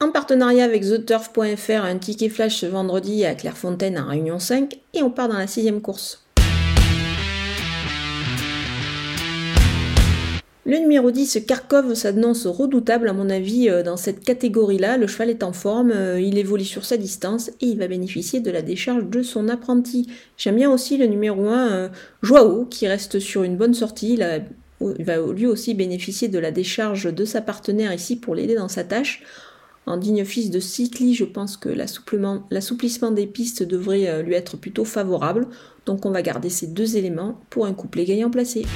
En partenariat avec TheTurf.fr, un ticket flash ce vendredi à Clairefontaine en Réunion 5 et on part dans la sixième course. Le numéro 10, Kharkov, s'annonce redoutable à mon avis euh, dans cette catégorie-là. Le cheval est en forme, euh, il évolue sur sa distance et il va bénéficier de la décharge de son apprenti. J'aime bien aussi le numéro 1, euh, Joao, qui reste sur une bonne sortie. Il, va lui aussi bénéficier de la décharge de sa partenaire ici pour l'aider dans sa tâche. En digne fils de Cycli, je pense que l'assouplissement des pistes devrait lui être plutôt favorable. Donc on va garder ces deux éléments pour un couplet gagnant placé.